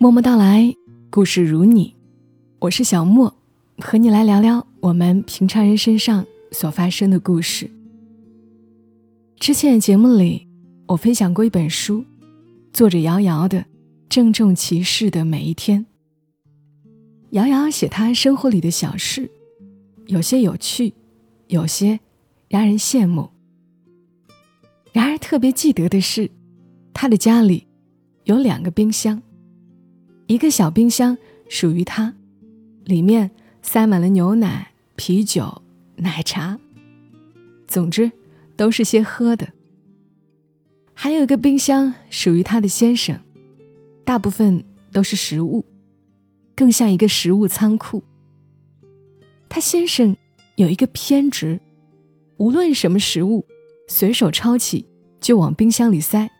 默默到来，故事如你，我是小莫，和你来聊聊我们平常人身上所发生的故事。之前节目里，我分享过一本书，作者瑶瑶的《郑重其事的每一天》。瑶瑶写她生活里的小事，有些有趣，有些让人羡慕。然而特别记得的是，她的家里有两个冰箱。一个小冰箱属于他，里面塞满了牛奶、啤酒、奶茶，总之都是些喝的。还有一个冰箱属于他的先生，大部分都是食物，更像一个食物仓库。他先生有一个偏执，无论什么食物，随手抄起就往冰箱里塞，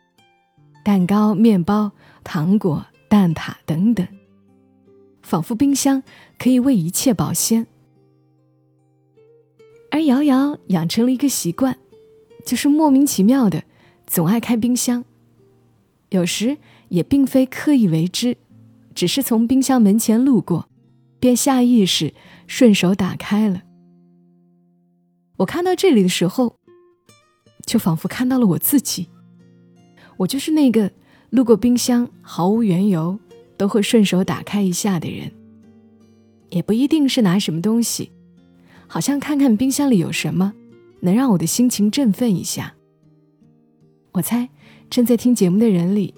蛋糕、面包、糖果。蛋挞等等，仿佛冰箱可以为一切保鲜。而瑶瑶养成了一个习惯，就是莫名其妙的总爱开冰箱。有时也并非刻意为之，只是从冰箱门前路过，便下意识顺手打开了。我看到这里的时候，就仿佛看到了我自己，我就是那个。路过冰箱，毫无缘由都会顺手打开一下的人，也不一定是拿什么东西，好像看看冰箱里有什么，能让我的心情振奋一下。我猜正在听节目的人里，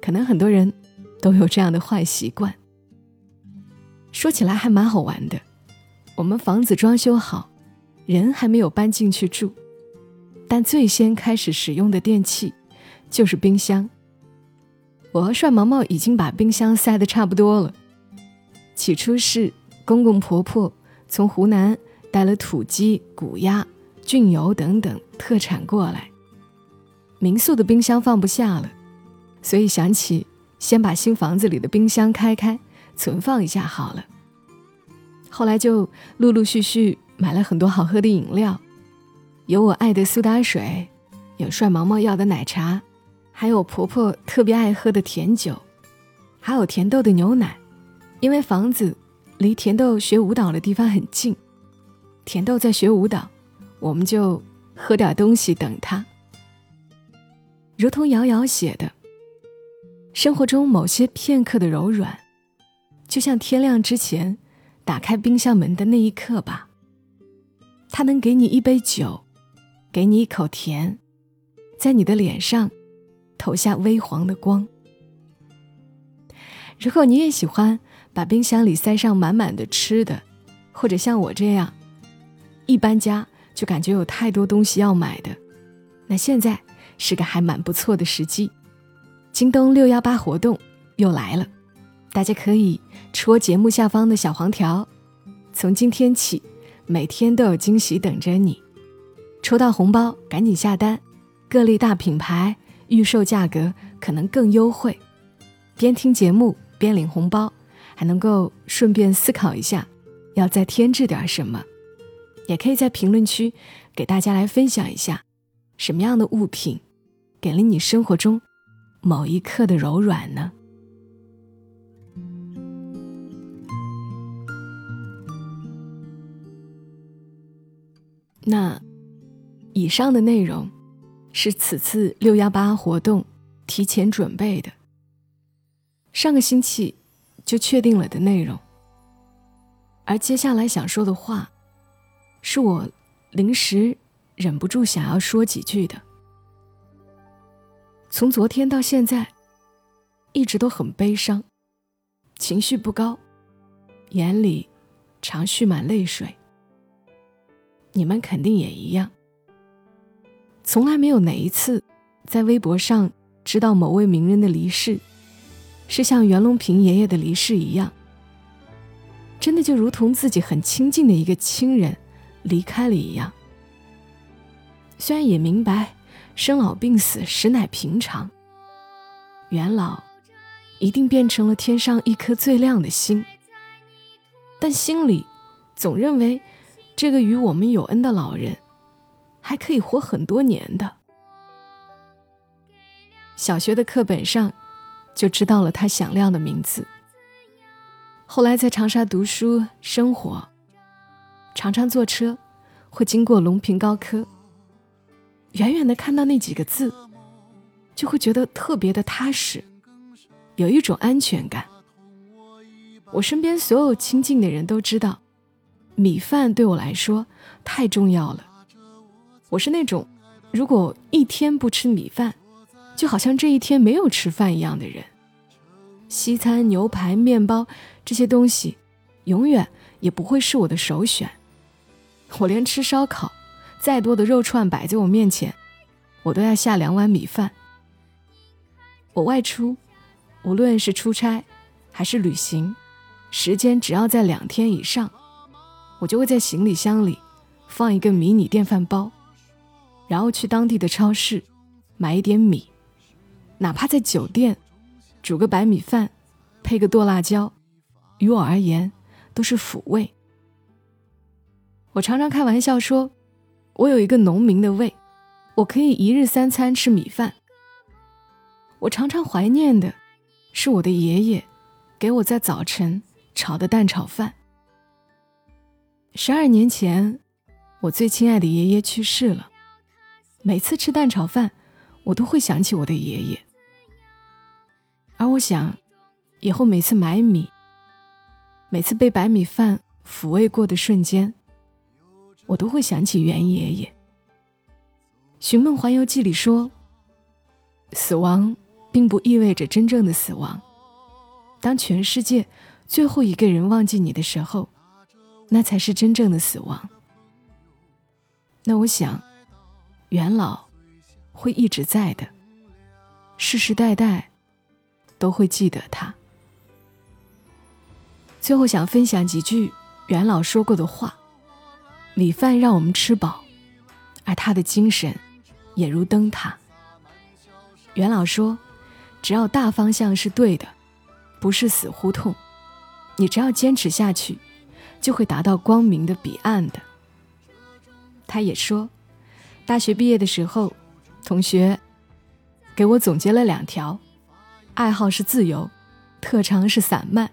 可能很多人都有这样的坏习惯。说起来还蛮好玩的，我们房子装修好，人还没有搬进去住，但最先开始使用的电器就是冰箱。我和帅毛毛已经把冰箱塞得差不多了。起初是公公婆婆从湖南带了土鸡、谷鸭、菌油等等特产过来，民宿的冰箱放不下了，所以想起先把新房子里的冰箱开开，存放一下好了。后来就陆陆续续买了很多好喝的饮料，有我爱的苏打水，有帅毛毛要的奶茶。还有婆婆特别爱喝的甜酒，还有甜豆的牛奶，因为房子离甜豆学舞蹈的地方很近，甜豆在学舞蹈，我们就喝点东西等他。如同瑶瑶写的，生活中某些片刻的柔软，就像天亮之前打开冰箱门的那一刻吧。它能给你一杯酒，给你一口甜，在你的脸上。投下微黄的光。如果你也喜欢把冰箱里塞上满满的吃的，或者像我这样，一搬家就感觉有太多东西要买的，那现在是个还蛮不错的时机。京东六幺八活动又来了，大家可以戳节目下方的小黄条，从今天起，每天都有惊喜等着你。抽到红包赶紧下单，各类大品牌。预售价格可能更优惠，边听节目边领红包，还能够顺便思考一下，要再添置点什么。也可以在评论区给大家来分享一下，什么样的物品给了你生活中某一刻的柔软呢？那以上的内容。是此次六幺八活动提前准备的，上个星期就确定了的内容。而接下来想说的话，是我临时忍不住想要说几句的。从昨天到现在，一直都很悲伤，情绪不高，眼里常蓄满泪水。你们肯定也一样。从来没有哪一次，在微博上知道某位名人的离世，是像袁隆平爷爷的离世一样，真的就如同自己很亲近的一个亲人离开了一样。虽然也明白生老病死实乃平常，袁老一定变成了天上一颗最亮的星，但心里总认为这个与我们有恩的老人。还可以活很多年的。小学的课本上就知道了他响亮的名字。后来在长沙读书生活，常常坐车会经过隆平高科，远远的看到那几个字，就会觉得特别的踏实，有一种安全感。我身边所有亲近的人都知道，米饭对我来说太重要了。我是那种如果一天不吃米饭，就好像这一天没有吃饭一样的人。西餐、牛排、面包这些东西，永远也不会是我的首选。我连吃烧烤，再多的肉串摆在我面前，我都要下两碗米饭。我外出，无论是出差还是旅行。时间只要在两天以上，我就会在行李箱里放一个迷你电饭煲，然后去当地的超市买一点米，哪怕在酒店煮个白米饭，配个剁辣椒，于我而言都是抚慰。我常常开玩笑说，我有一个农民的胃，我可以一日三餐吃米饭。我常常怀念的是我的爷爷给我在早晨。炒的蛋炒饭。十二年前，我最亲爱的爷爷去世了。每次吃蛋炒饭，我都会想起我的爷爷。而我想，以后每次买米，每次被白米饭抚慰过的瞬间，我都会想起袁爷爷。《寻梦环游记》里说，死亡并不意味着真正的死亡。当全世界最后一个人忘记你的时候，那才是真正的死亡。那我想，元老会一直在的，世世代代都会记得他。最后想分享几句元老说过的话：米饭让我们吃饱，而他的精神也如灯塔。元老说，只要大方向是对的，不是死胡同。你只要坚持下去，就会达到光明的彼岸的。他也说，大学毕业的时候，同学给我总结了两条：爱好是自由，特长是散漫，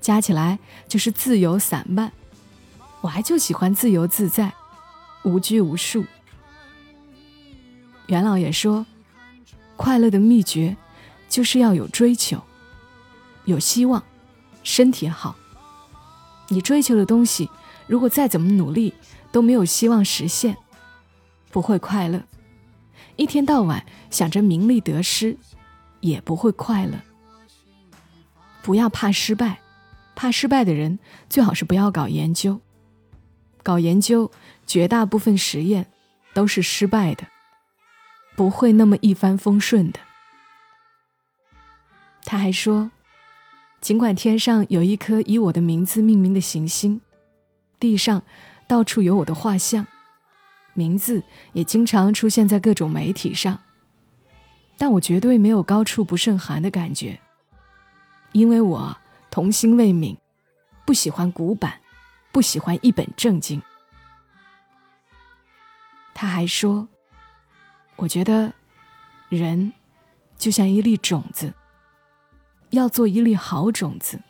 加起来就是自由散漫。我还就喜欢自由自在，无拘无束。袁老也说，快乐的秘诀就是要有追求，有希望。身体好，你追求的东西，如果再怎么努力都没有希望实现，不会快乐。一天到晚想着名利得失，也不会快乐。不要怕失败，怕失败的人最好是不要搞研究。搞研究，绝大部分实验都是失败的，不会那么一帆风顺的。他还说。尽管天上有一颗以我的名字命名的行星，地上到处有我的画像，名字也经常出现在各种媒体上，但我绝对没有高处不胜寒的感觉，因为我童心未泯，不喜欢古板，不喜欢一本正经。他还说，我觉得人就像一粒种子。要做一粒好种子，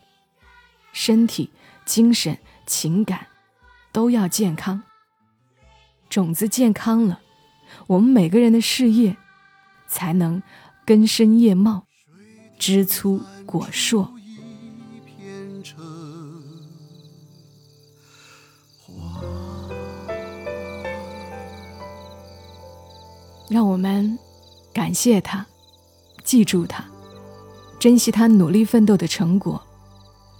身体、精神、情感都要健康。种子健康了，我们每个人的事业才能根深叶茂、枝粗果硕。让我们感谢他，记住他。珍惜他努力奋斗的成果，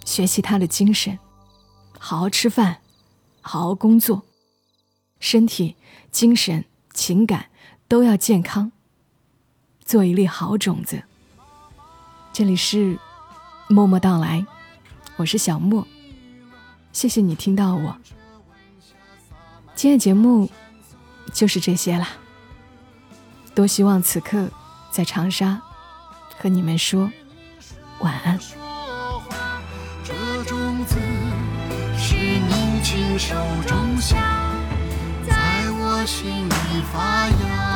学习他的精神，好好吃饭，好好工作，身体、精神、情感都要健康，做一粒好种子。这里是默默到来，我是小莫，谢谢你听到我。今天节目就是这些啦，多希望此刻在长沙和你们说。晚安这种子是你亲手心里发芽